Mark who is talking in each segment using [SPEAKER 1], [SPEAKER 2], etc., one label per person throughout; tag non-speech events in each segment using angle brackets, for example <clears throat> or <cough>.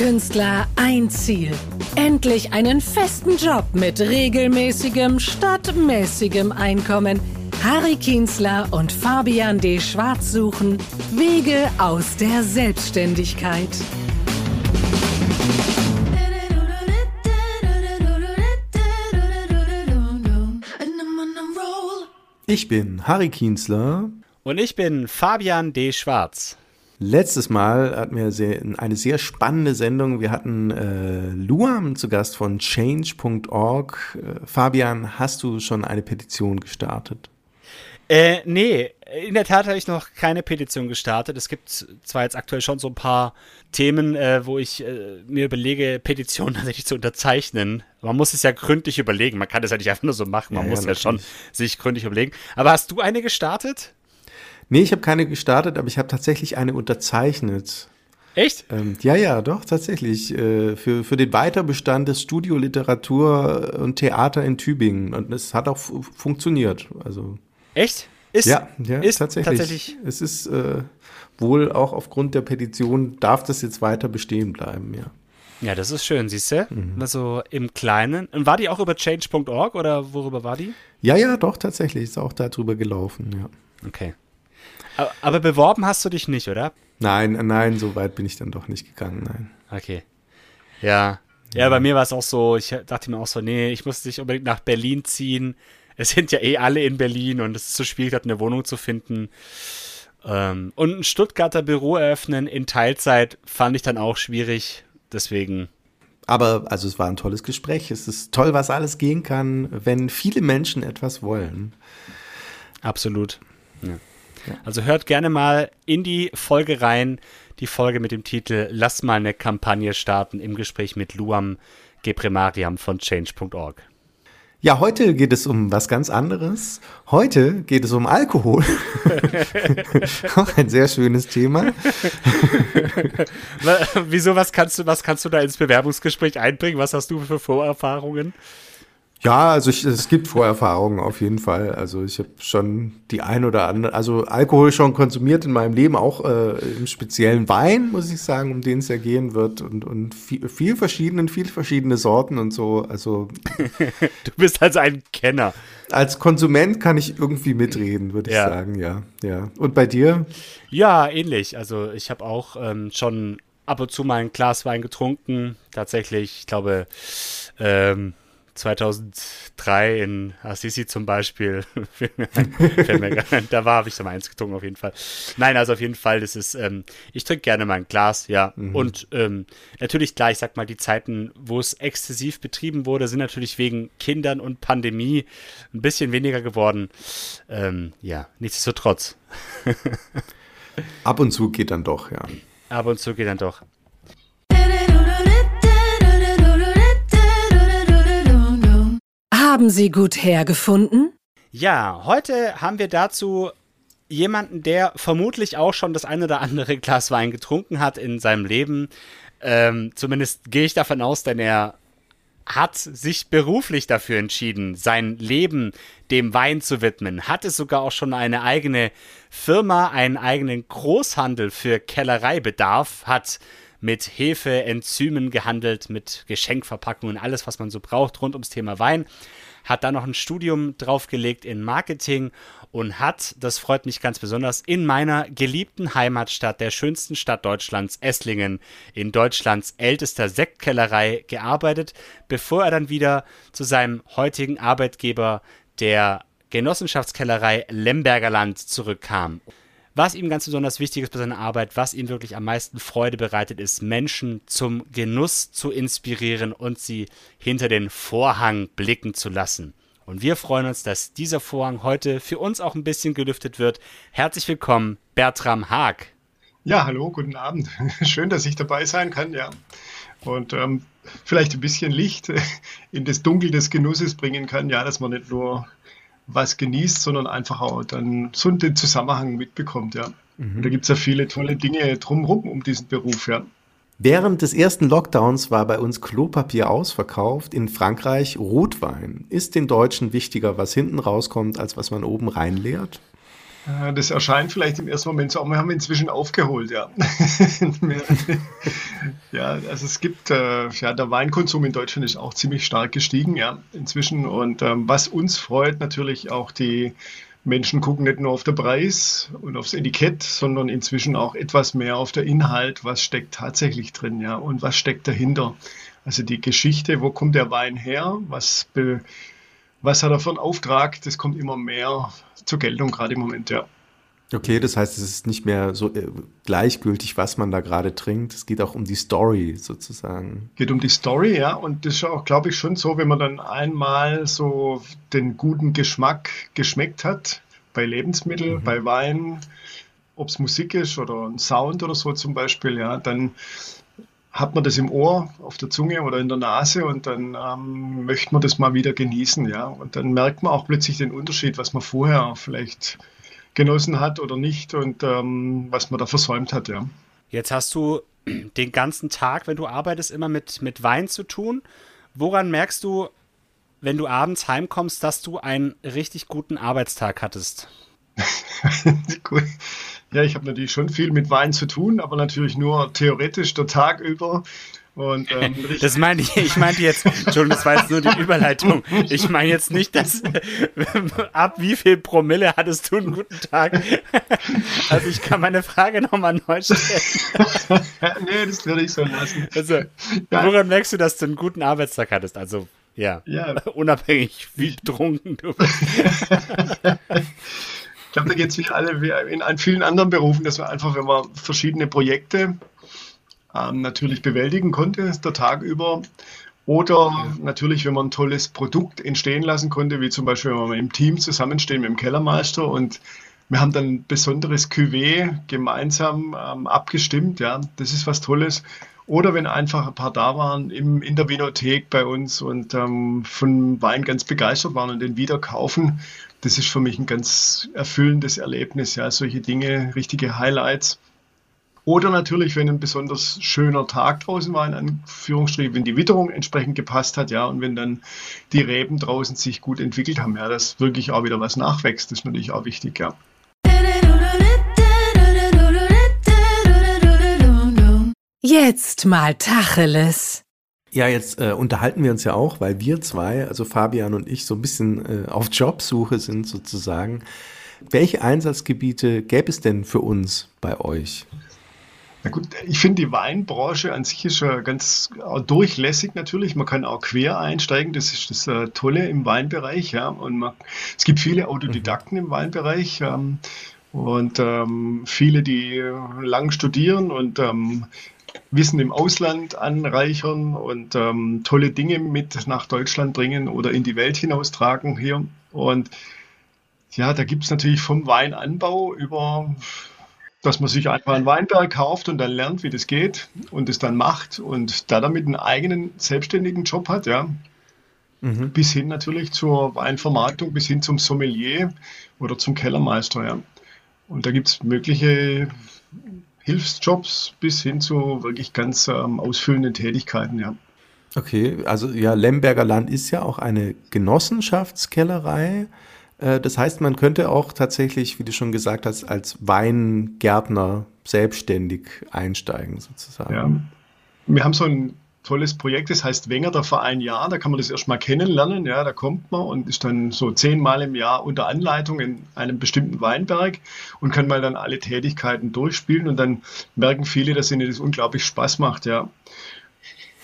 [SPEAKER 1] Künstler ein Ziel. Endlich einen festen Job mit regelmäßigem statt mäßigem Einkommen. Harry Kienzler und Fabian D. Schwarz suchen Wege aus der Selbstständigkeit.
[SPEAKER 2] Ich bin Harry Kienzler.
[SPEAKER 3] Und ich bin Fabian D. Schwarz.
[SPEAKER 2] Letztes Mal hatten wir sehr, eine sehr spannende Sendung. Wir hatten äh, Luam zu Gast von change.org. Äh, Fabian, hast du schon eine Petition gestartet?
[SPEAKER 3] Äh, nee, in der Tat habe ich noch keine Petition gestartet. Es gibt zwar jetzt aktuell schon so ein paar Themen, äh, wo ich äh, mir überlege, Petitionen <laughs> tatsächlich zu unterzeichnen. Man muss es ja gründlich überlegen. Man kann das ja nicht einfach nur so machen. Man ja, muss ja, ja schon sich gründlich überlegen. Aber hast du eine gestartet?
[SPEAKER 2] Nee, ich habe keine gestartet, aber ich habe tatsächlich eine unterzeichnet.
[SPEAKER 3] Echt?
[SPEAKER 2] Ähm, ja, ja, doch, tatsächlich. Äh, für, für den Weiterbestand des Studioliteratur und Theater in Tübingen. Und es hat auch funktioniert. Also.
[SPEAKER 3] Echt?
[SPEAKER 2] Ist, ja, ja ist tatsächlich. tatsächlich. Es ist äh, wohl auch aufgrund der Petition, darf das jetzt weiter bestehen bleiben, ja.
[SPEAKER 3] Ja, das ist schön, siehst du? Mhm. Also im Kleinen. Und war die auch über change.org oder worüber war die?
[SPEAKER 2] Ja, ja, doch, tatsächlich. Ist auch darüber gelaufen, ja.
[SPEAKER 3] Okay. Aber beworben hast du dich nicht, oder?
[SPEAKER 2] Nein, nein, so weit bin ich dann doch nicht gegangen, nein.
[SPEAKER 3] Okay. Ja. Ja, bei mir war es auch so, ich dachte mir auch so, nee, ich muss nicht unbedingt nach Berlin ziehen. Es sind ja eh alle in Berlin und es ist so schwierig, dort eine Wohnung zu finden. Ähm, und ein Stuttgarter Büro eröffnen in Teilzeit fand ich dann auch schwierig. Deswegen.
[SPEAKER 2] Aber also es war ein tolles Gespräch. Es ist toll, was alles gehen kann, wenn viele Menschen etwas wollen.
[SPEAKER 3] Absolut. Ja. Also hört gerne mal in die Folge rein, die Folge mit dem Titel Lass mal eine Kampagne starten im Gespräch mit Luam Gepremariam von change.org.
[SPEAKER 2] Ja, heute geht es um was ganz anderes. Heute geht es um Alkohol. <laughs> Auch ein sehr schönes Thema. <laughs>
[SPEAKER 3] Wieso, was kannst du, was kannst du da ins Bewerbungsgespräch einbringen? Was hast du für Vorerfahrungen?
[SPEAKER 2] Ja, also ich, es gibt Vorerfahrungen auf jeden Fall. Also ich habe schon die ein oder andere, also Alkohol schon konsumiert in meinem Leben, auch äh, im speziellen Wein, muss ich sagen, um den es ja gehen wird und, und viel, viel verschiedenen, viel verschiedene Sorten und so. Also <laughs>
[SPEAKER 3] du bist also ein Kenner.
[SPEAKER 2] Als Konsument kann ich irgendwie mitreden, würde ich ja. sagen, ja, ja. Und bei dir?
[SPEAKER 3] Ja, ähnlich. Also ich habe auch ähm, schon ab und zu mal ein Glas Wein getrunken. Tatsächlich, ich glaube. Ähm, 2003 in Assisi zum Beispiel, <laughs> <laughs> da war, habe ich so mal eins getrunken auf jeden Fall. Nein, also auf jeden Fall, das ist, ähm, ich trinke gerne mal ein Glas, ja. Mhm. Und ähm, natürlich klar, ich sag mal, die Zeiten, wo es exzessiv betrieben wurde, sind natürlich wegen Kindern und Pandemie ein bisschen weniger geworden. Ähm, ja, nichtsdestotrotz. <laughs>
[SPEAKER 2] Ab und zu geht dann doch, ja.
[SPEAKER 3] Ab und zu geht dann doch.
[SPEAKER 1] Haben Sie gut hergefunden?
[SPEAKER 3] Ja, heute haben wir dazu jemanden, der vermutlich auch schon das ein oder andere <laughs> Glas Wein getrunken hat in seinem Leben. Ähm, zumindest gehe ich davon aus, denn er hat sich beruflich dafür entschieden, sein Leben dem Wein zu widmen, hat es sogar auch schon eine eigene Firma, einen eigenen Großhandel für Kellereibedarf, hat mit Hefe, Enzymen gehandelt, mit Geschenkverpackungen, alles, was man so braucht rund ums Thema Wein. Hat dann noch ein Studium draufgelegt in Marketing und hat, das freut mich ganz besonders, in meiner geliebten Heimatstadt, der schönsten Stadt Deutschlands, Esslingen, in Deutschlands ältester Sektkellerei gearbeitet, bevor er dann wieder zu seinem heutigen Arbeitgeber, der Genossenschaftskellerei Lemberger Land, zurückkam. Was ihm ganz besonders wichtig ist bei seiner Arbeit, was ihm wirklich am meisten Freude bereitet, ist, Menschen zum Genuss zu inspirieren und sie hinter den Vorhang blicken zu lassen. Und wir freuen uns, dass dieser Vorhang heute für uns auch ein bisschen gelüftet wird. Herzlich willkommen, Bertram Haag.
[SPEAKER 4] Ja, hallo, guten Abend. <laughs> Schön, dass ich dabei sein kann, ja. Und ähm, vielleicht ein bisschen Licht <laughs> in das Dunkel des Genusses bringen kann, ja, dass man nicht nur was genießt, sondern einfach auch dann so den Zusammenhang mitbekommt, ja. Mhm. Und da gibt es ja viele tolle Dinge drumherum um diesen Beruf, ja.
[SPEAKER 2] Während des ersten Lockdowns war bei uns Klopapier ausverkauft, in Frankreich Rotwein. Ist den Deutschen wichtiger, was hinten rauskommt, als was man oben reinleert?
[SPEAKER 4] Das erscheint vielleicht im ersten Moment so, aber wir haben inzwischen aufgeholt, ja. <laughs> ja, also es gibt, äh, ja, der Weinkonsum in Deutschland ist auch ziemlich stark gestiegen, ja, inzwischen. Und ähm, was uns freut, natürlich auch die Menschen gucken nicht nur auf den Preis und aufs Etikett, sondern inzwischen auch etwas mehr auf den Inhalt, was steckt tatsächlich drin, ja, und was steckt dahinter. Also die Geschichte, wo kommt der Wein her, was, be, was hat er für einen Auftrag, das kommt immer mehr zur Geltung, gerade im Moment, ja.
[SPEAKER 2] Okay, das heißt, es ist nicht mehr so äh, gleichgültig, was man da gerade trinkt. Es geht auch um die Story sozusagen.
[SPEAKER 4] Geht um die Story, ja. Und das ist auch, glaube ich, schon so, wenn man dann einmal so den guten Geschmack geschmeckt hat, bei Lebensmitteln, mhm. bei Wein, ob es Musik ist oder ein Sound oder so zum Beispiel, ja, dann hat man das im Ohr, auf der Zunge oder in der Nase und dann ähm, möchte man das mal wieder genießen, ja. Und dann merkt man auch plötzlich den Unterschied, was man vorher vielleicht genossen hat oder nicht und ähm, was man da versäumt hat, ja.
[SPEAKER 3] Jetzt hast du den ganzen Tag, wenn du arbeitest, immer mit, mit Wein zu tun. Woran merkst du, wenn du abends heimkommst, dass du einen richtig guten Arbeitstag hattest? <laughs> <laughs>
[SPEAKER 4] ja, ich habe natürlich schon viel mit Wein zu tun, aber natürlich nur theoretisch der Tag über. Und,
[SPEAKER 3] ähm, <laughs> das meine ich, ich meinte jetzt, Entschuldigung, das war jetzt nur die Überleitung. <laughs> Ich meine jetzt nicht, dass <laughs> ab wie viel Promille hattest du einen guten Tag? Also ich kann meine Frage nochmal neu stellen.
[SPEAKER 4] nee, das würde ich so lassen.
[SPEAKER 3] Also, woran merkst du, dass du einen guten Arbeitstag hattest? Also, ja, ja. unabhängig wie betrunken du bist.
[SPEAKER 4] Ich glaube, da geht es wie alle wie in vielen anderen Berufen, dass wir einfach, wenn wir verschiedene Projekte ähm, natürlich bewältigen konnte, der Tag über. Oder natürlich, wenn man ein tolles Produkt entstehen lassen konnte, wie zum Beispiel, wenn wir im Team zusammenstehen mit dem Kellermeister und wir haben dann ein besonderes Cuvée gemeinsam ähm, abgestimmt. Ja, das ist was Tolles. Oder wenn einfach ein paar da waren im, in der Vinothek bei uns und ähm, von Wein ganz begeistert waren und den wieder kaufen. Das ist für mich ein ganz erfüllendes Erlebnis. Ja, solche Dinge, richtige Highlights. Oder natürlich, wenn ein besonders schöner Tag draußen war, in Anführungsstrichen, wenn die Witterung entsprechend gepasst hat, ja, und wenn dann die Reben draußen sich gut entwickelt haben, ja, dass wirklich auch wieder was nachwächst, das ist natürlich auch wichtig, ja.
[SPEAKER 1] Jetzt mal Tacheles.
[SPEAKER 2] Ja, jetzt äh, unterhalten wir uns ja auch, weil wir zwei, also Fabian und ich, so ein bisschen äh, auf Jobsuche sind sozusagen. Welche Einsatzgebiete gäbe es denn für uns bei euch?
[SPEAKER 4] Na gut, ich finde die Weinbranche an sich ist schon ganz durchlässig natürlich. Man kann auch quer einsteigen. Das ist das äh, Tolle im Weinbereich. Ja. Und man, es gibt viele Autodidakten im Weinbereich. Ähm, und ähm, viele, die lang studieren und ähm, Wissen im Ausland anreichern und ähm, tolle Dinge mit nach Deutschland bringen oder in die Welt hinaustragen hier. Und ja, da gibt es natürlich vom Weinanbau über dass man sich einfach einen Weinberg kauft und dann lernt, wie das geht und es dann macht und da damit einen eigenen selbstständigen Job hat, ja. Mhm. Bis hin natürlich zur Weinvermarktung, bis hin zum Sommelier oder zum Kellermeister, ja. Und da gibt es mögliche Hilfsjobs bis hin zu wirklich ganz ähm, ausfüllenden Tätigkeiten, ja.
[SPEAKER 2] Okay, also ja, Lemberger Land ist ja auch eine Genossenschaftskellerei. Äh, das heißt, man könnte auch tatsächlich, wie du schon gesagt hast, als Weingärtner selbstständig einsteigen sozusagen.
[SPEAKER 4] Ja. Wir haben so ein tolles Projekt, das heißt Wenger der Verein Jahr. Da kann man das erstmal kennenlernen. Ja, da kommt man und ist dann so zehnmal im Jahr unter Anleitung in einem bestimmten Weinberg und kann mal dann alle Tätigkeiten durchspielen und dann merken viele, dass ihnen das unglaublich Spaß macht. Ja.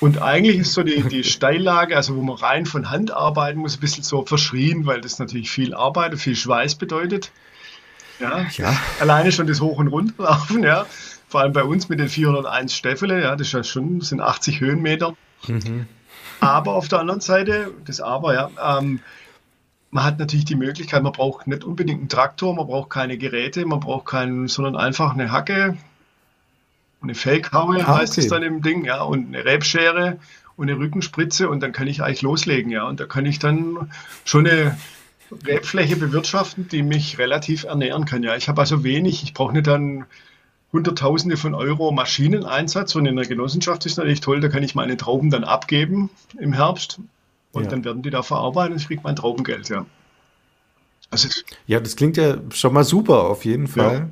[SPEAKER 4] Und eigentlich ist so die, die <laughs> Steillage, also wo man rein von Hand arbeiten muss, ein bisschen so verschrien, weil das natürlich viel Arbeit und viel Schweiß bedeutet. Ja, ja. Alleine schon das Hoch- und Runterlaufen, ja. Vor allem bei uns mit den 401 Stäffele, ja, das ist ja schon, sind 80 Höhenmeter. Mhm. Aber auf der anderen Seite, das Aber, ja, ähm, man hat natürlich die Möglichkeit, man braucht nicht unbedingt einen Traktor, man braucht keine Geräte, man braucht keinen, sondern einfach eine Hacke, eine Fellkaue ah, heißt es dann im Ding, ja, und eine Rebschere und eine Rückenspritze und dann kann ich eigentlich loslegen, ja. Und da kann ich dann schon eine Rebfläche bewirtschaften, die mich relativ ernähren kann, ja. Ich habe also wenig, ich brauche nicht dann Hunderttausende von Euro Maschineneinsatz und in der Genossenschaft ist natürlich toll, da kann ich meine Trauben dann abgeben im Herbst und ja. dann werden die da verarbeitet und ich kriege mein Traubengeld, ja.
[SPEAKER 2] Also, ja, das klingt ja schon mal super, auf jeden Fall. Ja.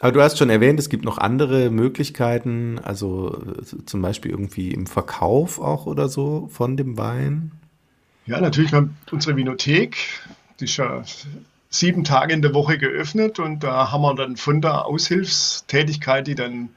[SPEAKER 2] Aber du hast schon erwähnt, es gibt noch andere Möglichkeiten, also zum Beispiel irgendwie im Verkauf auch oder so von dem Wein.
[SPEAKER 4] Ja, natürlich, wir haben unsere Vinothek, die ist ja sieben Tage in der Woche geöffnet und da haben wir dann von der Aushilfstätigkeit, die dann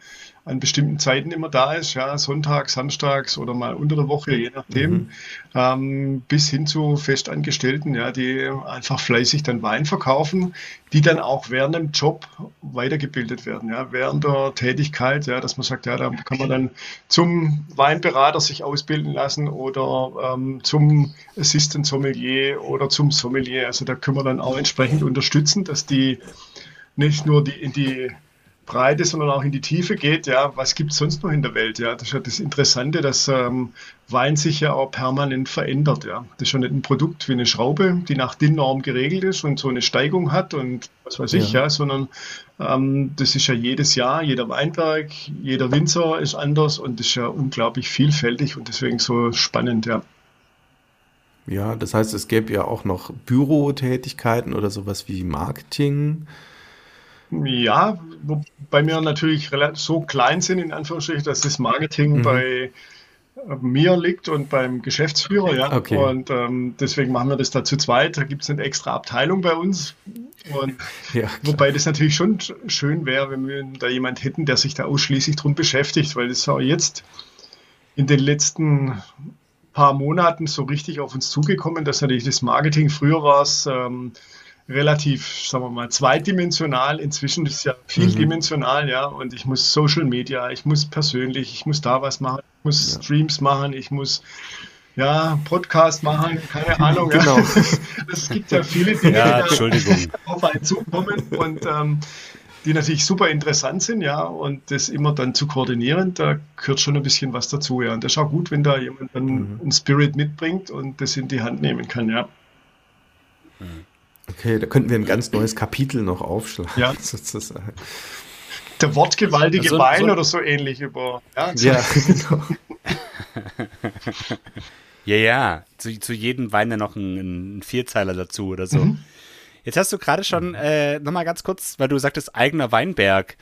[SPEAKER 4] an bestimmten Zeiten immer da ist, ja, Sonntag, Samstags oder mal unter der Woche, je nachdem, mhm. ähm, bis hin zu Festangestellten, ja, die einfach fleißig dann Wein verkaufen, die dann auch während dem Job weitergebildet werden, ja, während der Tätigkeit, ja, dass man sagt, ja, da kann man dann zum Weinberater sich ausbilden lassen oder ähm, zum Assistant Sommelier oder zum Sommelier, also da können wir dann auch entsprechend unterstützen, dass die nicht nur die in die Breite, sondern auch in die Tiefe geht, ja, was gibt es sonst noch in der Welt? Ja, das ist ja das Interessante, dass ähm, Wein sich ja auch permanent verändert. Ja. Das ist ja nicht ein Produkt wie eine Schraube, die nach DIN-Norm geregelt ist und so eine Steigung hat und was weiß ich, ja, ja sondern ähm, das ist ja jedes Jahr, jeder Weinberg, jeder Winzer ist anders und das ist ja unglaublich vielfältig und deswegen so spannend, ja.
[SPEAKER 2] Ja, das heißt, es gäbe ja auch noch Bürotätigkeiten oder sowas wie Marketing.
[SPEAKER 4] Ja, wobei wir natürlich so klein sind, in Anführungsstrichen, dass das Marketing mhm. bei äh, mir liegt und beim Geschäftsführer, ja. Okay. Und ähm, deswegen machen wir das da zu zweit. Da gibt es eine extra Abteilung bei uns. Und <laughs> ja, wobei das natürlich schon schön wäre, wenn wir da jemand hätten, der sich da ausschließlich drum beschäftigt, weil das auch jetzt in den letzten paar Monaten so richtig auf uns zugekommen, dass natürlich das Marketing früher war es. Ähm, relativ, sagen wir mal, zweidimensional. Inzwischen ist es ja vieldimensional, mhm. ja. Und ich muss Social Media, ich muss persönlich, ich muss da was machen, ich muss ja. Streams machen, ich muss ja, Podcast machen, keine Ahnung. Genau. Ja. <laughs> Es gibt ja viele Dinge, ja, die <laughs> auf einen zukommen und ähm, die natürlich super interessant sind, ja, und das immer dann zu koordinieren, da gehört schon ein bisschen was dazu, ja. Und das ist auch gut, wenn da jemand dann mhm. einen Spirit mitbringt und das in die Hand nehmen kann, ja.
[SPEAKER 2] Mhm. Okay, da könnten wir ein ganz neues Kapitel noch aufschlagen, ja. <laughs> sozusagen.
[SPEAKER 4] Der wortgewaltige also, Wein so oder so ähnlich über. Ja, ja <laughs> genau.
[SPEAKER 3] ja, ja. Zu, zu jedem Wein dann noch ein, ein Vierzeiler dazu oder so. Mhm. Jetzt hast du gerade schon äh, nochmal ganz kurz, weil du sagtest, eigener Weinberg.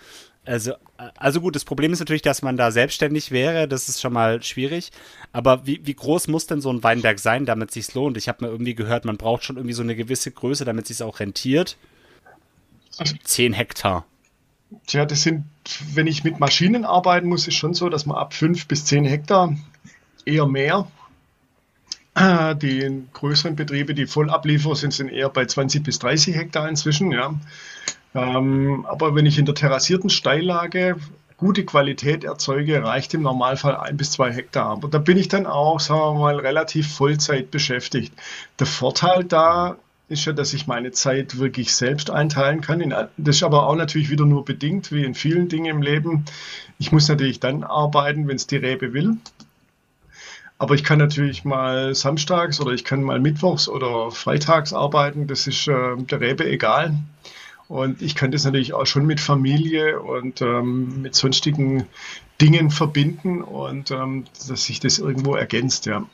[SPEAKER 3] Also, also gut, das Problem ist natürlich, dass man da selbstständig wäre. Das ist schon mal schwierig. Aber wie, wie groß muss denn so ein Weinberg sein, damit es sich lohnt? Ich habe mir irgendwie gehört, man braucht schon irgendwie so eine gewisse Größe, damit es sich auch rentiert. Zehn Hektar.
[SPEAKER 4] Tja, das sind, wenn ich mit Maschinen arbeiten muss, ist schon so, dass man ab fünf bis zehn Hektar eher mehr. Die größeren Betriebe, die voll abliefern, sind, sind eher bei 20 bis 30 Hektar inzwischen. Ja. Ähm, aber wenn ich in der terrassierten Steillage gute Qualität erzeuge, reicht im Normalfall ein bis zwei Hektar. Aber da bin ich dann auch, sagen wir mal, relativ Vollzeit beschäftigt. Der Vorteil da ist ja, dass ich meine Zeit wirklich selbst einteilen kann. Das ist aber auch natürlich wieder nur bedingt, wie in vielen Dingen im Leben. Ich muss natürlich dann arbeiten, wenn es die Rebe will. Aber ich kann natürlich mal samstags oder ich kann mal mittwochs oder freitags arbeiten. Das ist äh, der Rebe egal. Und ich kann das natürlich auch schon mit Familie und ähm, mit sonstigen Dingen verbinden und ähm, dass sich das irgendwo ergänzt, ja.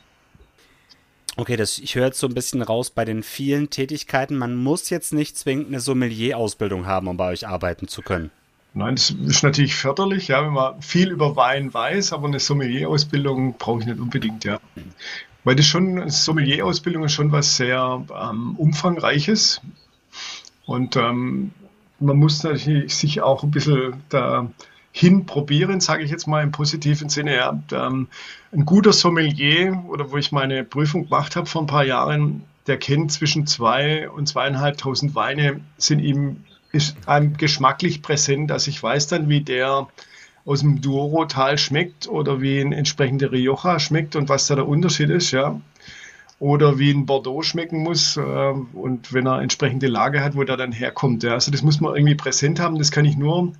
[SPEAKER 3] Okay, das, ich höre jetzt so ein bisschen raus bei den vielen Tätigkeiten. Man muss jetzt nicht zwingend eine Sommelier-Ausbildung haben, um bei euch arbeiten zu können.
[SPEAKER 4] Nein, das ist natürlich förderlich, ja, wenn man viel über Wein weiß, aber eine Sommelier-Ausbildung brauche ich nicht unbedingt, ja. Weil das schon, Sommelier-Ausbildung ist schon was sehr ähm, umfangreiches. Und ähm, man muss natürlich sich auch ein bisschen dahin probieren, sage ich jetzt mal im positiven Sinne. Ja. Ähm, ein guter Sommelier oder wo ich meine Prüfung gemacht habe vor ein paar Jahren, der kennt zwischen zwei und zweieinhalbtausend Weine, sind ihm ist einem geschmacklich präsent, dass ich weiß dann, wie der aus dem Douro-Tal schmeckt oder wie ein entsprechender Rioja schmeckt und was da der Unterschied ist, ja oder wie ein Bordeaux schmecken muss äh, und wenn er entsprechende Lage hat, wo der dann herkommt. Ja. Also das muss man irgendwie präsent haben. Das kann ich nur,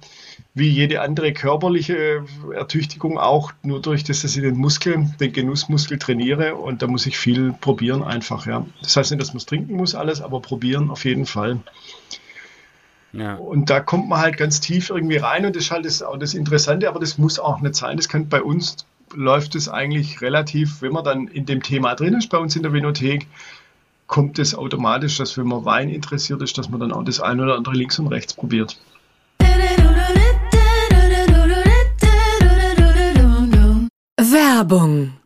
[SPEAKER 4] wie jede andere körperliche Ertüchtigung, auch nur durch das, dass ich den Muskel, den Genussmuskel trainiere und da muss ich viel probieren einfach. Ja. Das heißt nicht, dass man es trinken muss alles, aber probieren auf jeden Fall. Ja. Und da kommt man halt ganz tief irgendwie rein und das ist halt das, auch das Interessante, aber das muss auch nicht sein. Das kann bei uns läuft es eigentlich relativ, wenn man dann in dem Thema drin ist bei uns in der Vinothek, kommt es automatisch, dass wenn man Wein interessiert ist, dass man dann auch das eine oder andere links und rechts probiert.
[SPEAKER 1] Werbung.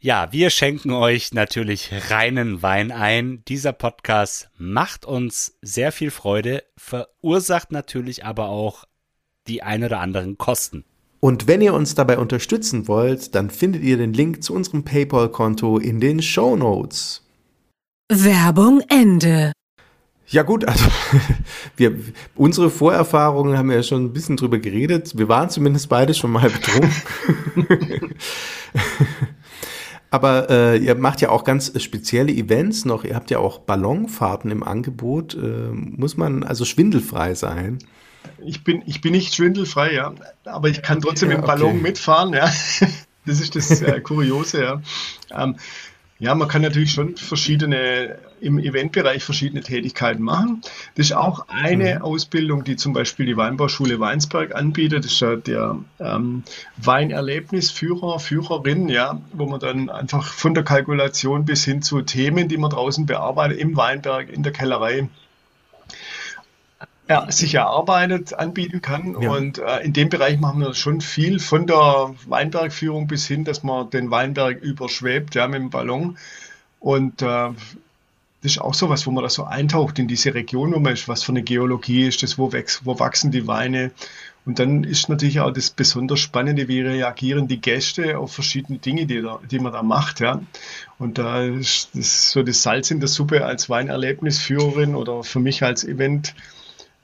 [SPEAKER 3] Ja, wir schenken euch natürlich reinen Wein ein. Dieser Podcast macht uns sehr viel Freude, verursacht natürlich aber auch die ein oder anderen Kosten.
[SPEAKER 2] Und wenn ihr uns dabei unterstützen wollt, dann findet ihr den Link zu unserem PayPal-Konto in den Show Notes.
[SPEAKER 1] Werbung Ende.
[SPEAKER 2] Ja gut, also <laughs> wir, unsere Vorerfahrungen haben wir ja schon ein bisschen drüber geredet. Wir waren zumindest beide schon mal betrunken. <laughs> Aber äh, ihr macht ja auch ganz spezielle Events noch. Ihr habt ja auch Ballonfahrten im Angebot. Äh, muss man also schwindelfrei sein?
[SPEAKER 4] Ich bin, ich bin nicht schwindelfrei, ja. Aber ich kann trotzdem ja, im Ballon okay. mitfahren, ja. <laughs> Das ist das äh, Kuriose, ja. Ähm, ja, man kann natürlich schon verschiedene, im Eventbereich verschiedene Tätigkeiten machen. Das ist auch eine mhm. Ausbildung, die zum Beispiel die Weinbauschule Weinsberg anbietet. Das ist ja der ähm, Weinerlebnisführer, Führerin, ja, wo man dann einfach von der Kalkulation bis hin zu Themen, die man draußen bearbeitet, im Weinberg, in der Kellerei, ja, sich erarbeitet, anbieten kann. Ja. Und äh, in dem Bereich machen wir schon viel von der Weinbergführung bis hin, dass man den Weinberg überschwebt, ja, mit dem Ballon. Und äh, das ist auch so was, wo man da so eintaucht in diese Region, wo man ist, was für eine Geologie ist das, wo, wächst, wo wachsen die Weine. Und dann ist natürlich auch das besonders Spannende, wie reagieren die Gäste auf verschiedene Dinge, die, da, die man da macht. Ja. Und da ist das so das Salz in der Suppe als Weinerlebnisführerin oder für mich als Event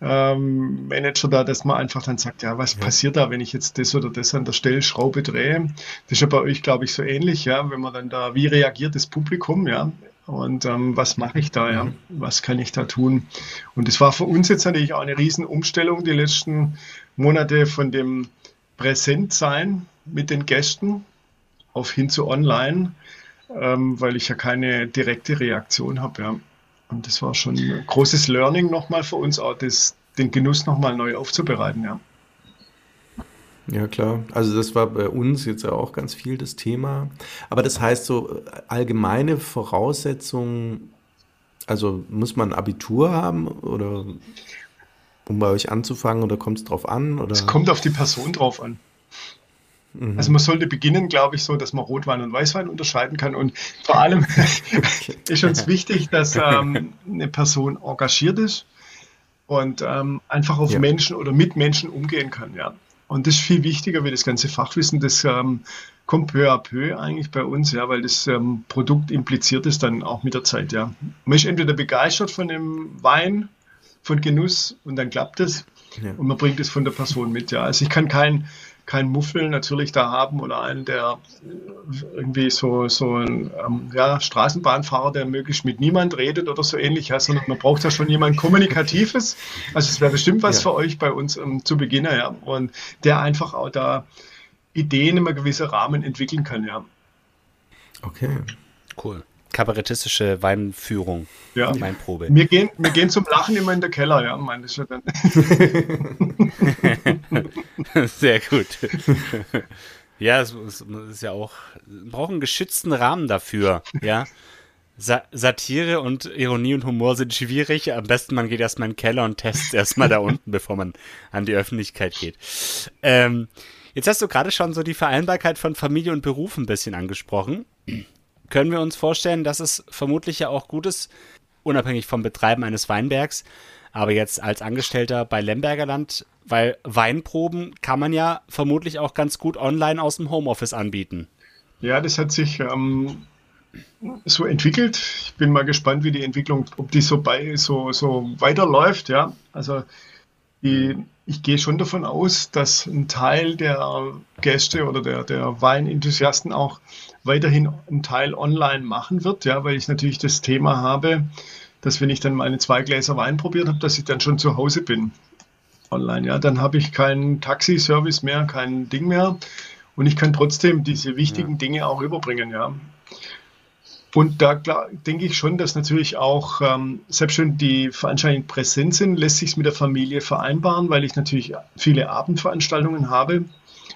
[SPEAKER 4] ähm, Manager da, dass man einfach dann sagt, ja, was ja. passiert da, wenn ich jetzt das oder das an der Stellschraube drehe? Das ist ja bei euch, glaube ich, so ähnlich, ja, wenn man dann da, wie reagiert das Publikum, ja, und ähm, was mache ich da, ja, was kann ich da tun? Und das war für uns jetzt natürlich auch eine Riesenumstellung die letzten Monate von dem Präsentsein mit den Gästen auf hin zu online, ähm, weil ich ja keine direkte Reaktion habe, ja. Und das war schon ein großes Learning nochmal für uns, auch das, den Genuss nochmal neu aufzubereiten, ja.
[SPEAKER 2] Ja, klar. Also das war bei uns jetzt ja auch ganz viel das Thema. Aber das heißt so allgemeine Voraussetzungen, also muss man Abitur haben oder um bei euch anzufangen oder kommt es drauf an? Oder?
[SPEAKER 4] Es kommt auf die Person drauf an. Mhm. Also man sollte beginnen, glaube ich, so, dass man Rotwein und Weißwein unterscheiden kann. Und vor allem <laughs> ist uns wichtig, dass <laughs> ähm, eine Person engagiert ist und ähm, einfach auf ja. Menschen oder mit Menschen umgehen kann. Ja. Und das ist viel wichtiger wie das ganze Fachwissen. Das ähm, kommt peu à peu eigentlich bei uns, ja, weil das ähm, Produkt impliziert es dann auch mit der Zeit. Ja. Man ist entweder begeistert von dem Wein, von Genuss und dann klappt es. Ja. Und man bringt es von der Person mit. Ja. Also ich kann kein kein Muffel natürlich da haben oder einen, der irgendwie so, so ein ähm, ja, Straßenbahnfahrer, der möglichst mit niemand redet oder so ähnlich, ja, sondern man braucht ja schon jemand Kommunikatives. Also es wäre bestimmt was ja. für euch bei uns ähm, zu Beginn, ja. Und der einfach auch da Ideen im gewissen Rahmen entwickeln kann, ja.
[SPEAKER 2] Okay.
[SPEAKER 3] Cool kabarettistische Weinführung,
[SPEAKER 4] ja. Weinprobe. Wir gehen, wir gehen zum Lachen immer in der Keller, ja, meine ich dann. <laughs> <laughs>
[SPEAKER 3] Sehr gut. Ja, es ist ja auch, braucht einen geschützten Rahmen dafür, ja. Sa Satire und Ironie und Humor sind schwierig. Am besten man geht erstmal in den Keller und testet erstmal da unten, <laughs> bevor man an die Öffentlichkeit geht. Ähm, jetzt hast du gerade schon so die Vereinbarkeit von Familie und Beruf ein bisschen angesprochen <clears throat> können wir uns vorstellen, dass es vermutlich ja auch gut ist, unabhängig vom Betreiben eines Weinbergs, aber jetzt als Angestellter bei Lemberger Land, weil Weinproben kann man ja vermutlich auch ganz gut online aus dem Homeoffice anbieten.
[SPEAKER 4] Ja, das hat sich ähm, so entwickelt. Ich bin mal gespannt, wie die Entwicklung, ob die so bei so, so weiterläuft, ja. Also die, ich gehe schon davon aus, dass ein Teil der Gäste oder der, der Weinenthusiasten auch weiterhin einen Teil online machen wird, ja, weil ich natürlich das Thema habe, dass wenn ich dann meine zwei Gläser Wein probiert habe, dass ich dann schon zu Hause bin online. Ja, dann habe ich keinen Taxiservice mehr, kein Ding mehr und ich kann trotzdem diese wichtigen ja. Dinge auch überbringen. Ja. Und da klar, denke ich schon, dass natürlich auch, ähm, selbst wenn die Veranstaltungen präsent sind, lässt sich es mit der Familie vereinbaren, weil ich natürlich viele Abendveranstaltungen habe.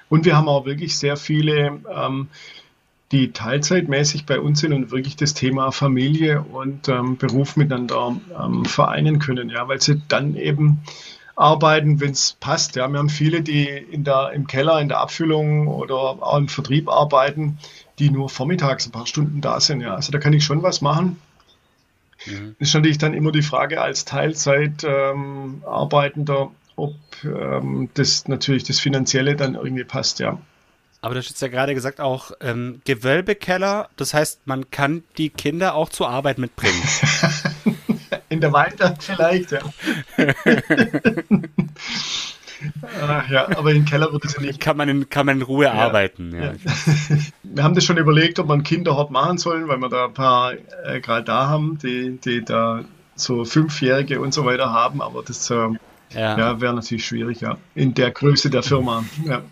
[SPEAKER 4] Und wir haben auch wirklich sehr viele ähm, die teilzeitmäßig bei uns sind und wirklich das Thema Familie und ähm, Beruf miteinander ähm, vereinen können, ja, weil sie dann eben arbeiten, wenn es passt. Ja, wir haben viele, die in der, im Keller, in der Abfüllung oder auch im Vertrieb arbeiten, die nur vormittags ein paar Stunden da sind. Ja, also da kann ich schon was machen. Mhm. Ist natürlich dann immer die Frage als Teilzeit ähm, Arbeitender, ob ähm, das natürlich das Finanzielle dann irgendwie passt, ja.
[SPEAKER 3] Aber du hast ja gerade gesagt auch ähm, Gewölbekeller, das heißt, man kann die Kinder auch zur Arbeit mitbringen. <laughs>
[SPEAKER 4] In der Weinstadt vielleicht, ja. <laughs> Ach, ja, aber im Keller wird es ja nicht.
[SPEAKER 3] Kann man in, kann man in Ruhe ja, arbeiten. Ja. Ja. <laughs>
[SPEAKER 4] Wir haben das schon überlegt, ob man Kinderhort machen sollen, weil wir da ein paar äh, gerade da haben, die, die da so Fünfjährige und so weiter haben, aber das äh, ja. wäre natürlich schwierig, ja. In der Größe der Firma. Ja.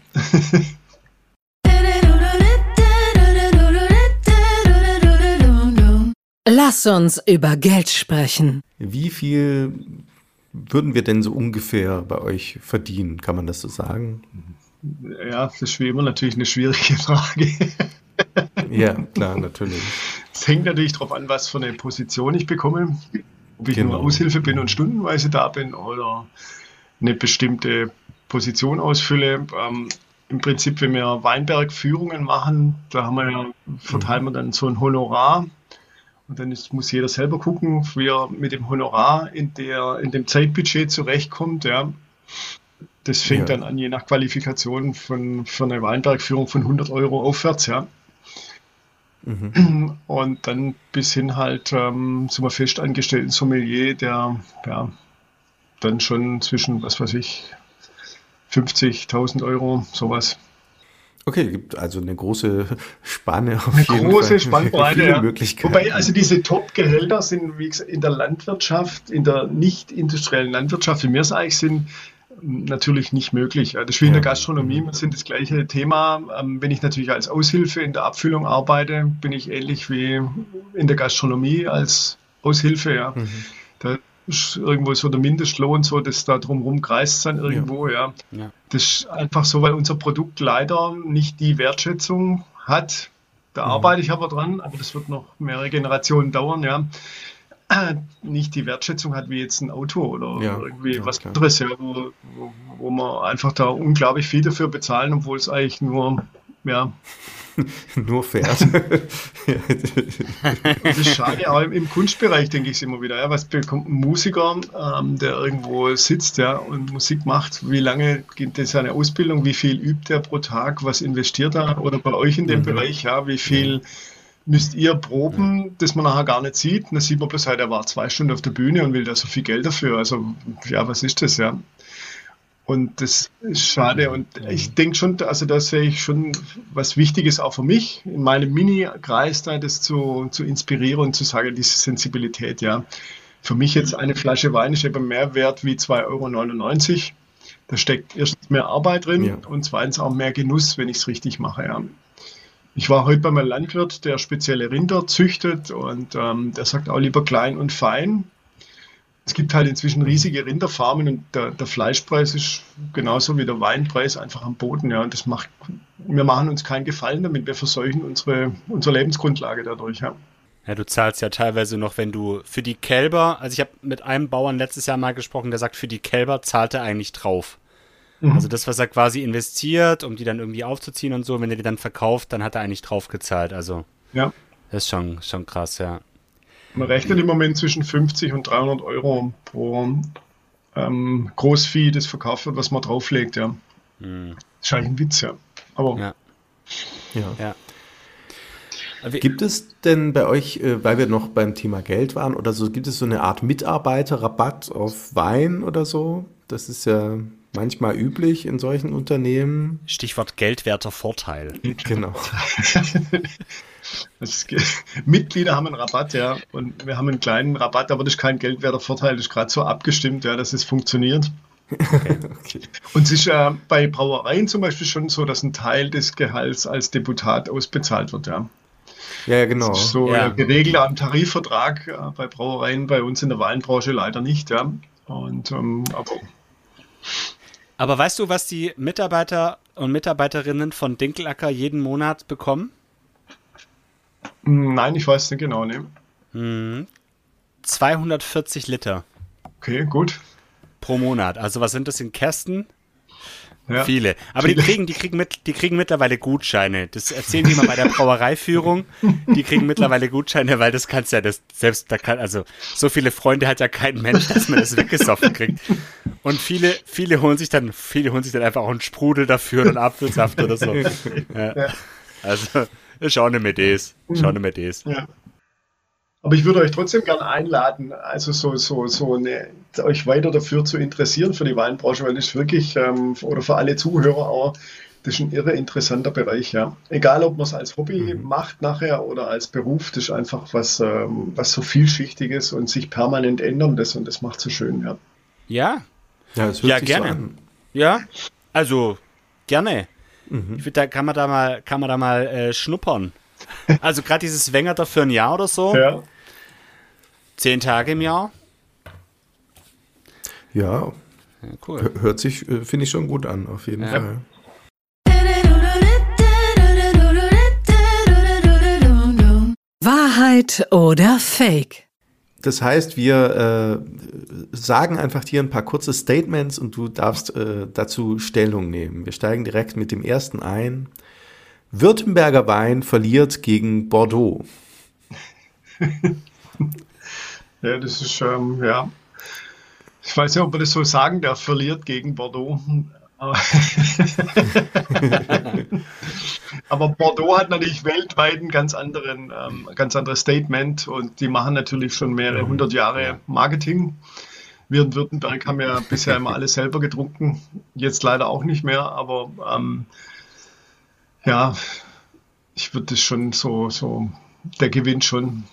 [SPEAKER 1] Lass uns über Geld sprechen.
[SPEAKER 2] Wie viel würden wir denn so ungefähr bei euch verdienen? Kann man das so sagen?
[SPEAKER 4] Ja, das ist wie immer natürlich eine schwierige <laughs> Frage.
[SPEAKER 2] ja, klar, natürlich.
[SPEAKER 4] Es hängt natürlich darauf an, was für eine Position ich bekomme. Ob ich genau. nur Aushilfe bin und stundenweise da bin oder eine bestimmte Position ausfülle. Ähm, Im Prinzip, wenn wir Weinbergführungen machen, da haben wir verteilen wir dann so ein Honorar und dann ist, muss jeder selber gucken, wie er mit dem Honorar in, der, in dem Zeitbudget zurechtkommt. Ja. Das fängt ja. dann an, je nach Qualifikation von, von einer Weinbergführung von 100 Euro aufwärts. Ja. Mhm. <clears throat> Und dann bis hin halt ähm, zum festangestellten Sommelier, der ja, dann schon zwischen, was weiß ich, 50.000 Euro, sowas
[SPEAKER 2] Okay, gibt also eine große <laughs> Spanne
[SPEAKER 4] auf eine jeden große Fall. Spannbreite, ja. Möglichkeiten. Wobei also diese Top-Gehälter sind wie gesagt, in der Landwirtschaft, in der nicht industriellen Landwirtschaft, wie wir es eigentlich sind, natürlich nicht möglich. Das ist wie in der Gastronomie, wir sind das gleiche Thema. Ähm, wenn ich natürlich als Aushilfe in der Abfüllung arbeite, bin ich ähnlich wie in der Gastronomie als Aushilfe. Ja. Mhm. Ist irgendwo so der Mindestlohn, so das da drumherum kreist dann irgendwo, ja. ja. ja. Das ist einfach so, weil unser Produkt leider nicht die Wertschätzung hat. Da mhm. arbeite ich aber dran, aber das wird noch mehrere Generationen dauern, ja. <clears throat> Nicht die Wertschätzung hat wie jetzt ein Auto oder ja, irgendwie was klar. anderes, ja, wo, wo, wo man einfach da unglaublich viel dafür bezahlen, obwohl es eigentlich nur ja, <laughs>
[SPEAKER 2] nur fährt. <laughs>
[SPEAKER 4] das ist schade, aber im Kunstbereich denke ich es immer wieder. Ja, was bekommt ein Musiker, ähm, der irgendwo sitzt ja, und Musik macht? Wie lange geht das seine Ausbildung? Wie viel übt er pro Tag? Was investiert er? Oder bei euch in dem mhm. Bereich, ja, wie viel müsst ihr proben, das man nachher gar nicht sieht? Und dann sieht man bloß halt, er war zwei Stunden auf der Bühne und will da so viel Geld dafür. Also, ja, was ist das, ja? Und das ist schade. Und ich denke schon, also da sehe ich schon was Wichtiges auch für mich, in meinem Mini-Kreis da das zu, zu inspirieren und zu sagen, diese Sensibilität, ja. Für mich jetzt eine Flasche Wein ist eben mehr wert wie 2,99 Euro. Da steckt erstens mehr Arbeit drin ja. und zweitens auch mehr Genuss, wenn ich es richtig mache, ja. Ich war heute bei meinem Landwirt, der spezielle Rinder züchtet und ähm, der sagt auch lieber klein und fein, es gibt halt inzwischen riesige Rinderfarmen und der, der, Fleischpreis ist genauso wie der Weinpreis einfach am Boden. Ja, und das macht, wir machen uns keinen Gefallen damit. Wir verseuchen unsere, unsere Lebensgrundlage dadurch. Ja.
[SPEAKER 3] Ja, du zahlst ja teilweise noch, wenn du für die Kälber, also ich habe mit einem Bauern letztes Jahr mal gesprochen, der sagt, für die Kälber zahlt er eigentlich drauf. Mhm. Also das, was er quasi investiert, um die dann irgendwie aufzuziehen und so, wenn er die dann verkauft, dann hat er eigentlich drauf gezahlt. Also ja. das ist schon, schon krass, ja.
[SPEAKER 4] Man rechnet im Moment zwischen 50 und 300 Euro pro ähm, Großvieh, das verkauft wird, was man drauflegt, ja. Hm. Das ist eigentlich ein Witz, ja. Aber.
[SPEAKER 2] Ja. ja. ja. Gibt es denn bei euch, äh, weil wir noch beim Thema Geld waren oder so, gibt es so eine Art Mitarbeiterrabatt auf Wein oder so? Das ist ja manchmal üblich in solchen Unternehmen.
[SPEAKER 3] Stichwort geldwerter Vorteil.
[SPEAKER 2] Genau. <laughs>
[SPEAKER 4] Mitglieder haben einen Rabatt, ja, und wir haben einen kleinen Rabatt, aber das ist kein geldwerter Vorteil, das ist gerade so abgestimmt, ja, dass es funktioniert. Okay. okay. <laughs> Und es ist ja bei Brauereien zum Beispiel schon so, dass ein Teil des Gehalts als Deputat ausbezahlt wird, ja.
[SPEAKER 2] Ja, genau.
[SPEAKER 4] Das ist so ja. geregelt am Tarifvertrag ja, bei Brauereien, bei uns in der Weinbranche leider nicht, ja. Und ähm, aber
[SPEAKER 3] aber weißt du, was die Mitarbeiter und Mitarbeiterinnen von Dinkelacker jeden Monat bekommen?
[SPEAKER 4] Nein, ich weiß nicht genau, ne?
[SPEAKER 3] Mhm. 240 Liter
[SPEAKER 4] Okay, gut.
[SPEAKER 3] pro Monat. Also was sind das in Kästen?
[SPEAKER 4] Ja.
[SPEAKER 3] Viele. Aber die kriegen, die kriegen mit, die kriegen mittlerweile Gutscheine. Das erzählen die mal bei der Brauereiführung. Die kriegen mittlerweile Gutscheine, weil das kannst ja, das selbst da kann, also so viele Freunde hat ja kein Mensch, dass man das weggesoffen kriegt. Und viele, viele holen sich dann, viele holen sich dann einfach auch einen Sprudel dafür einen Apfelsaft oder so. <laughs> Ja. Also, schau nicht mehr das. Schau mehr das.
[SPEAKER 4] Ja. Aber ich würde euch trotzdem gerne einladen, also so, so, so eine, euch weiter dafür zu interessieren für die Weinbranche, weil das ist wirklich, ähm, oder für alle Zuhörer auch, das ist ein irre interessanter Bereich, ja. Egal, ob man es als Hobby macht nachher oder als Beruf, das ist einfach was, ähm, was so vielschichtiges und sich permanent ändern das und das macht so schön, ja.
[SPEAKER 3] Ja,
[SPEAKER 2] Ja, es hört
[SPEAKER 3] Ja,
[SPEAKER 2] sich
[SPEAKER 3] gerne.
[SPEAKER 2] So
[SPEAKER 3] ja. Also, gerne.
[SPEAKER 2] Mhm.
[SPEAKER 3] Ich finde, da kann man da mal, kann man da mal äh, schnuppern. Also gerade dieses Wengerter für ein Jahr oder so, <laughs>
[SPEAKER 4] Ja,
[SPEAKER 3] zehn Tage im Jahr.
[SPEAKER 2] Ja,
[SPEAKER 3] Ja, cool.
[SPEAKER 2] hört sich, äh, finde ich schon gut an, auf jeden
[SPEAKER 3] Ja.
[SPEAKER 2] Fall.
[SPEAKER 1] Wahrheit oder Fake?
[SPEAKER 2] Das heißt, wir äh, sagen einfach dir ein paar kurze Statements und du darfst äh, dazu Stellung nehmen. Wir steigen direkt mit dem ersten ein. Württemberger Wein verliert gegen Bordeaux. <laughs>
[SPEAKER 4] ja, das ist, ähm, ja. Ich weiß nicht, ob man das so sagen darf, verliert gegen Bordeaux. <laughs> Aber- Bordeaux hat natürlich weltweit ein ganz, anderen, ähm, ganz anderes Statement und die machen natürlich schon mehrere hundert Jahre Marketing. Wir in Württemberg haben ja bisher immer alles selber getrunken, jetzt leider auch nicht mehr, aber ähm, ja, ich würde das schon so, so, der gewinnt schon.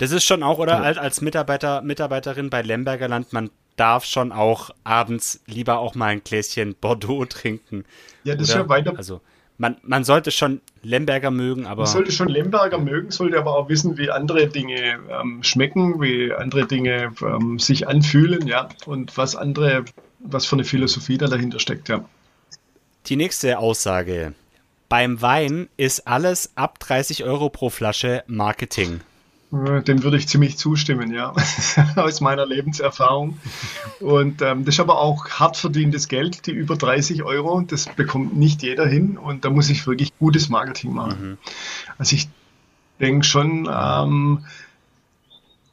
[SPEAKER 3] Das ist schon auch, oder als, als Mitarbeiter, Mitarbeiterin bei Lemberger Land, man darf schon auch abends lieber auch mal ein Gläschen Bordeaux trinken.
[SPEAKER 4] Ja, das ist
[SPEAKER 3] oder?
[SPEAKER 4] ja weiter.
[SPEAKER 3] Also, man, man sollte schon Lemberger mögen, aber
[SPEAKER 4] Man sollte schon Lemberger mögen, sollte aber auch wissen, wie andere Dinge ähm, schmecken, wie andere Dinge ähm, sich anfühlen, ja, und was andere, was für eine Philosophie da dahinter steckt, ja.
[SPEAKER 3] die nächste Aussage. Beim Wein ist alles ab 30 Euro pro Flasche Marketing.
[SPEAKER 4] Äh, Dem würde ich ziemlich zustimmen, ja, <laughs> aus meiner Lebenserfahrung. Und ähm, das ist aber auch hart verdientes Geld, die über 30 Euro, das bekommt nicht jeder hin und da muss ich wirklich gutes Marketing machen. Also ich denke schon, ähm,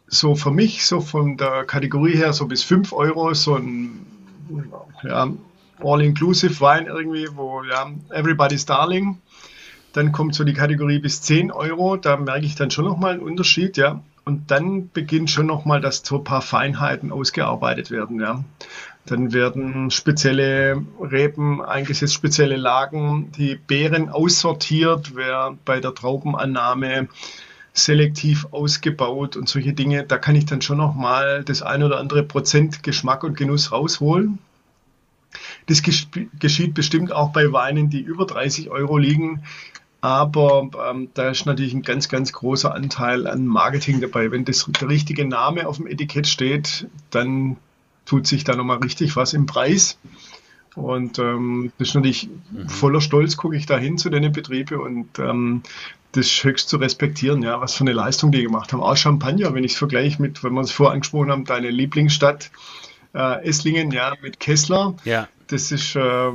[SPEAKER 4] so für mich, so von der Kategorie her, so bis 5 Euro, so ein ja, All-Inclusive Wein irgendwie, wo ja, Everybody's Darling. Dann kommt so die Kategorie bis 10 Euro, da merke ich dann schon nochmal einen Unterschied, ja. Und dann beginnt schon nochmal, dass so ein paar Feinheiten ausgearbeitet werden, ja. Dann werden spezielle Reben eingesetzt, spezielle Lagen, die Beeren aussortiert, wer bei der Traubenannahme selektiv ausgebaut und solche Dinge. Da kann ich dann schon nochmal das ein oder andere Prozent Geschmack und Genuss rausholen. Das geschieht bestimmt auch bei Weinen, die über 30 Euro liegen. Aber ähm, da ist natürlich ein ganz, ganz großer Anteil an Marketing dabei. Wenn das, der richtige Name auf dem Etikett steht, dann tut sich da nochmal richtig was im Preis. Und ähm, das ist natürlich voller Stolz, gucke ich da hin zu den Betrieben und ähm, das ist höchst zu respektieren, ja, was für eine Leistung die gemacht haben. Auch Champagner, wenn ich es vergleiche mit, wenn wir es vorher angesprochen haben, deine Lieblingsstadt äh, Esslingen, ja, mit Kessler.
[SPEAKER 3] Ja.
[SPEAKER 4] Das ist äh,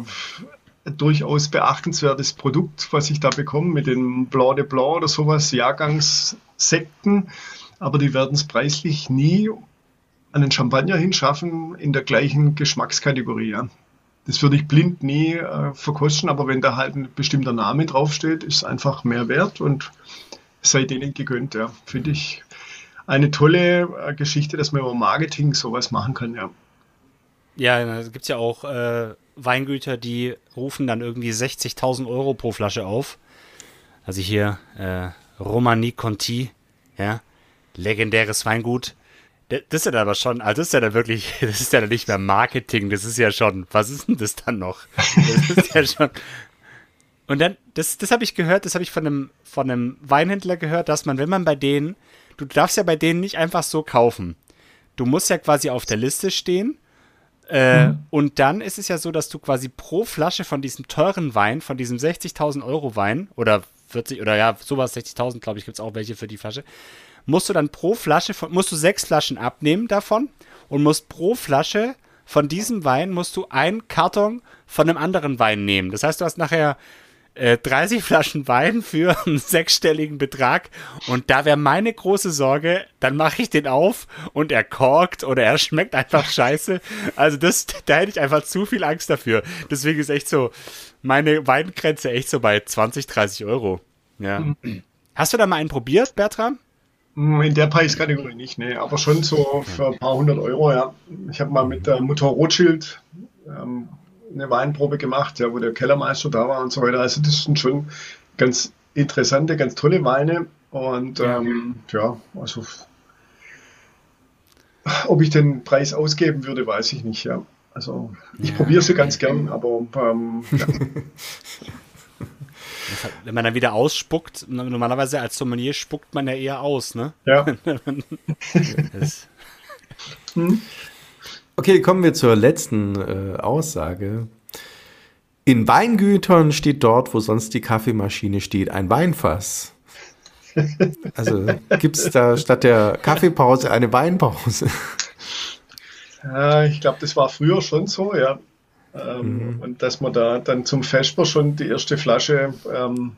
[SPEAKER 4] durchaus beachtenswertes Produkt, was ich da bekomme mit dem Blanc de Blanc oder sowas, Jahrgangssekten. Aber die werden es preislich nie an den Champagner hinschaffen in der gleichen Geschmackskategorie. Ja. Das würde ich blind nie äh, verkosten, aber wenn da halt ein bestimmter Name draufsteht, ist es einfach mehr wert und sei denen gegönnt. Ja. Finde ich eine tolle äh, Geschichte, dass man über Marketing sowas machen kann. Ja.
[SPEAKER 3] Ja, da gibt es ja auch äh, Weingüter, die rufen dann irgendwie 60.000 Euro pro Flasche auf. Also hier äh, Romani Conti, ja, legendäres Weingut. Das ist ja dann aber schon, also das ist ja dann wirklich, <laughs> das ist ja dann nicht mehr Marketing, das ist ja schon, was ist denn das dann noch? Das ist ja <laughs> schon. Und dann, das, das habe ich gehört, das habe ich von einem, von einem Weinhändler gehört, dass man, wenn man bei denen, du darfst ja bei denen nicht einfach so kaufen. Du musst ja quasi auf der Liste stehen Äh, mhm. Und dann ist es ja so, dass du quasi pro Flasche von diesem teuren Wein, von diesem 60.000 Euro Wein oder 40 oder ja, sowas 60.000, glaube ich, gibt es auch welche für die Flasche, musst du dann pro Flasche, von, musst du sechs Flaschen abnehmen davon und musst pro Flasche von diesem Wein musst du einen Karton von einem anderen Wein nehmen. Das heißt, du hast nachher äh, 30 Flaschen Wein für <laughs> einen sechsstelligen Betrag. Und da wäre meine große Sorge, dann mache ich den auf und er korkt oder er schmeckt einfach scheiße. Also das, <laughs> da hätte ich einfach zu viel Angst dafür. Deswegen ist echt so, meine Weingrenze echt so bei 20, 30 Euro. Ja. Mhm. Hast du da mal einen probiert, Bertram?
[SPEAKER 4] In der Preiskategorie nicht, nee, aber schon so für ein paar hundert Euro, ja. Ich habe mal mit der Mutter Rothschild ähm, eine Weinprobe gemacht, ja, wo der Kellermeister da war und so weiter. Also das sind schon ganz interessante, ganz tolle Weine. Und ähm, ja, also ob ich den Preis ausgeben würde, weiß ich nicht, ja. Also ich ja. probiere sie ganz gern, aber ähm, ja. <laughs>
[SPEAKER 3] Wenn man dann wieder ausspuckt, normalerweise als Sommelier spuckt man ja eher aus, ne?
[SPEAKER 4] Ja. <laughs>
[SPEAKER 2] hm? Okay, kommen wir zur letzten äh, Aussage. In Weingütern steht dort, wo sonst die Kaffeemaschine steht, ein Weinfass. <laughs> Also gibt es da statt der Kaffeepause eine Weinpause?
[SPEAKER 4] Ja, ich glaube, das war früher schon so, ja. Ähm, mhm. Und dass man da dann zum Vesper schon die erste Flasche ähm,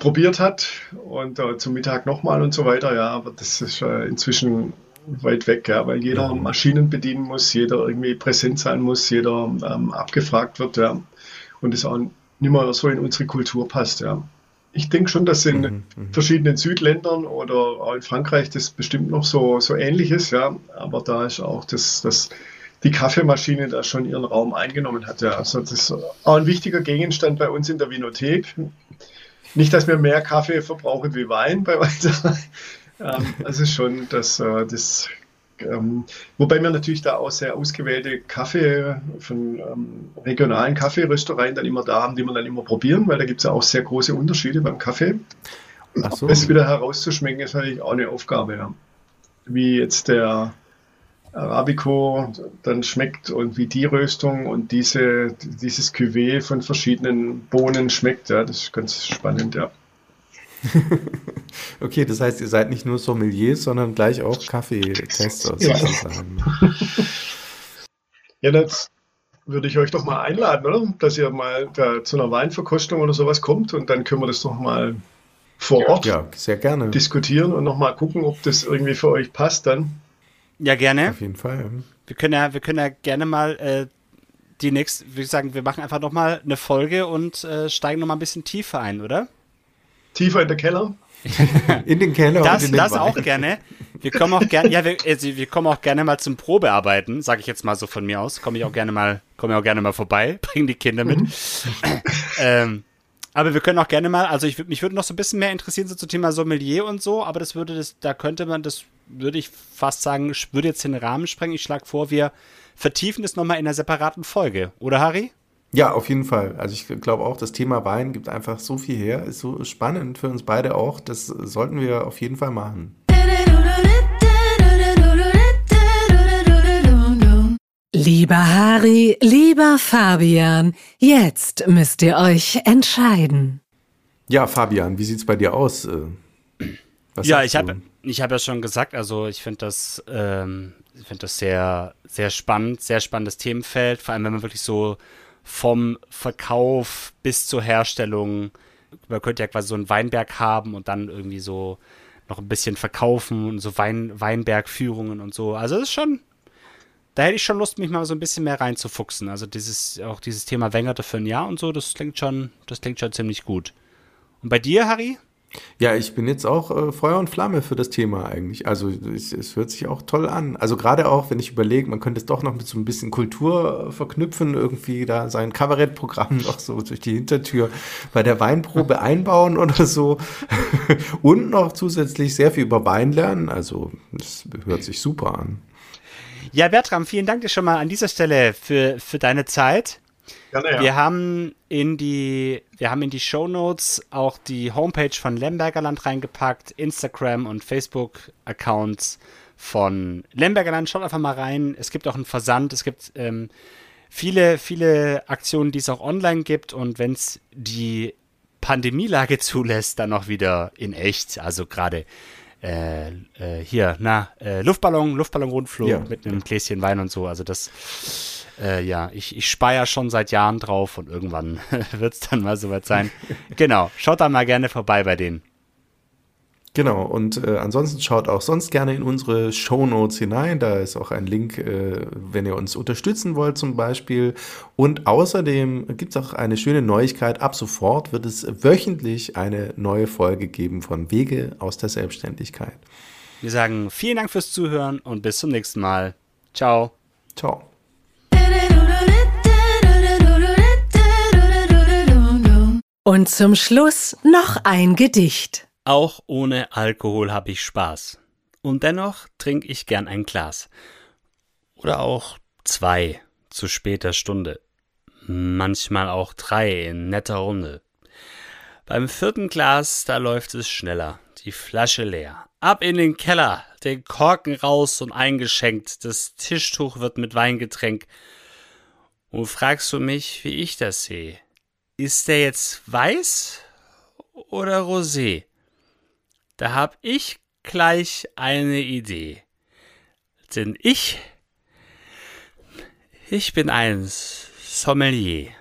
[SPEAKER 4] probiert hat und äh, zum Mittag nochmal und so weiter, ja, aber das ist äh, inzwischen weit weg, ja, weil jeder Maschinen bedienen muss, jeder irgendwie präsent sein muss, jeder ähm, abgefragt wird, ja. Und es auch nicht mehr so in unsere Kultur passt, ja. Ich denke schon, dass in mhm, mhm, verschiedenen Südländern oder auch in Frankreich das bestimmt noch so, so ähnlich ist, ja. Aber da ist auch das, das, die Kaffeemaschine da schon ihren Raum eingenommen hat, ja. Also das ist auch ein wichtiger Gegenstand bei uns in der Vinothek. Nicht, dass wir mehr Kaffee verbrauchen wie Wein bei uns, ähm, ist schon das, äh, das ähm, wobei wir natürlich da auch sehr ausgewählte Kaffee von ähm, regionalen Kaffeeröstereien dann immer da haben, die wir dann immer probieren, weil da gibt es ja auch sehr große Unterschiede beim Kaffee. Und so. das wieder herauszuschmecken, ist natürlich auch eine Aufgabe. Ja. Wie jetzt der Arabico dann schmeckt und wie die Röstung und diese, dieses Cuvée von verschiedenen Bohnen schmeckt, ja, das ist ganz spannend, ja. <laughs>
[SPEAKER 2] okay, das heißt, ihr seid nicht nur Sommeliers, sondern gleich auch Kaffeetester ja. sozusagen.
[SPEAKER 4] Ja, das würde ich euch doch mal einladen, oder? Dass ihr mal da zu einer Weinverkostung oder sowas kommt und dann können wir das doch mal vor Ort
[SPEAKER 2] ja, sehr gerne.
[SPEAKER 4] diskutieren und nochmal gucken, ob das irgendwie für euch passt dann.
[SPEAKER 3] Ja, gerne.
[SPEAKER 2] Auf jeden Fall.
[SPEAKER 3] Wir können ja, wir können ja gerne mal äh, die nächste, würde ich sagen, wir machen einfach nochmal eine Folge und äh, steigen nochmal ein bisschen tiefer ein, oder?
[SPEAKER 4] Tiefer in der Keller?
[SPEAKER 2] in den Keller.
[SPEAKER 3] Das, und in das auch gerne. Wir kommen auch gerne, ja, wir, also wir kommen auch gerne mal zum Probearbeiten, sage ich jetzt mal so von mir aus. Komme ich auch gerne mal, komme auch gerne mal vorbei, <laughs> bringen die Kinder mit. Mhm. ähm, aber wir können auch gerne mal, also ich, mich würde noch so ein bisschen mehr interessieren so zum Thema Sommelier und so, aber das würde das, da könnte man, das würde ich fast sagen, würde jetzt den Rahmen sprengen. Ich schlage vor, wir vertiefen das nochmal in einer separaten Folge, oder Harry?
[SPEAKER 2] Ja, auf jeden Fall. Also ich glaube auch, das Thema Wein gibt einfach so viel her, ist so spannend für uns beide auch. Das sollten wir auf jeden Fall machen.
[SPEAKER 1] Lieber Harry, lieber Fabian, jetzt müsst ihr euch entscheiden.
[SPEAKER 2] Ja, Fabian, wie sieht's bei dir aus? Äh,
[SPEAKER 3] was ja, ich habe ich habe ja schon gesagt, also ich finde das, ähm, ich finde das sehr, sehr spannend, sehr spannendes Themenfeld, vor allem wenn man wirklich so vom Verkauf bis zur Herstellung. Man könnte ja quasi so einen Weinberg haben und dann irgendwie so noch ein bisschen verkaufen und so Wein, Weinbergführungen und so. Also das ist schon, da hätte ich schon Lust, mich mal so ein bisschen mehr reinzufuchsen. Also dieses, auch dieses Thema Wengerte für ein Jahr und so, das klingt schon, das klingt schon ziemlich gut. Und bei dir, Harry?
[SPEAKER 2] Ja, ich bin jetzt auch äh, Feuer und Flamme für das Thema eigentlich. Also es, es hört sich auch toll an. Also gerade auch, wenn ich überlege, man könnte es doch noch mit so ein bisschen Kultur äh, verknüpfen, irgendwie da sein Kabarettprogramm <laughs> noch so durch die Hintertür bei der Weinprobe einbauen oder so. <laughs> und noch zusätzlich sehr viel über Wein lernen. Also das hört sich super an.
[SPEAKER 3] Ja, Bertram, vielen Dank dir schon mal an dieser Stelle für, für deine Zeit. Gerne, ja. Wir haben in die, wir haben in die Show Notes auch die Homepage von Lembergerland reingepackt, Instagram und Facebook Accounts von Lemberger Land. Schaut einfach mal rein. Es gibt auch einen Versand. Es gibt ähm, viele, viele Aktionen, die es auch online gibt. Und wenn es die Pandemielage <laughs> zulässt, dann noch wieder in echt. Also gerade äh, äh, hier, na, äh, Luftballon, Luftballon-Rundflug
[SPEAKER 2] Ja.
[SPEAKER 3] mit einem Gläschen Wein und so. Also das, äh, ja, ich, ich speier schon seit Jahren drauf und irgendwann <laughs> wird es dann mal soweit sein. <laughs> genau, schaut da mal gerne vorbei bei denen.
[SPEAKER 2] Genau, und äh, ansonsten schaut auch sonst gerne in unsere Shownotes hinein. Da ist auch ein Link, äh, wenn ihr uns unterstützen wollt zum Beispiel. Und außerdem gibt es auch eine schöne Neuigkeit. Ab sofort wird es wöchentlich eine neue Folge geben von Wege aus der Selbstständigkeit.
[SPEAKER 3] Wir sagen vielen Dank fürs Zuhören und bis zum nächsten Mal. Ciao.
[SPEAKER 2] Ciao.
[SPEAKER 1] Und zum Schluss noch ein Gedicht.
[SPEAKER 3] Auch ohne Alkohol habe ich Spaß. Und dennoch trinke ich gern ein Glas. Oder auch zwei zu später Stunde. Manchmal auch drei in netter Runde. Beim vierten Glas, da läuft es schneller. Die Flasche leer. Ab in den Keller, den Korken raus und eingeschenkt. Das Tischtuch wird mit Wein getränkt. Und fragst du mich, wie ich das sehe? Ist der jetzt weiß oder rosé? Da hab ich gleich eine Idee. Denn ich, ich bin ein Sommelier.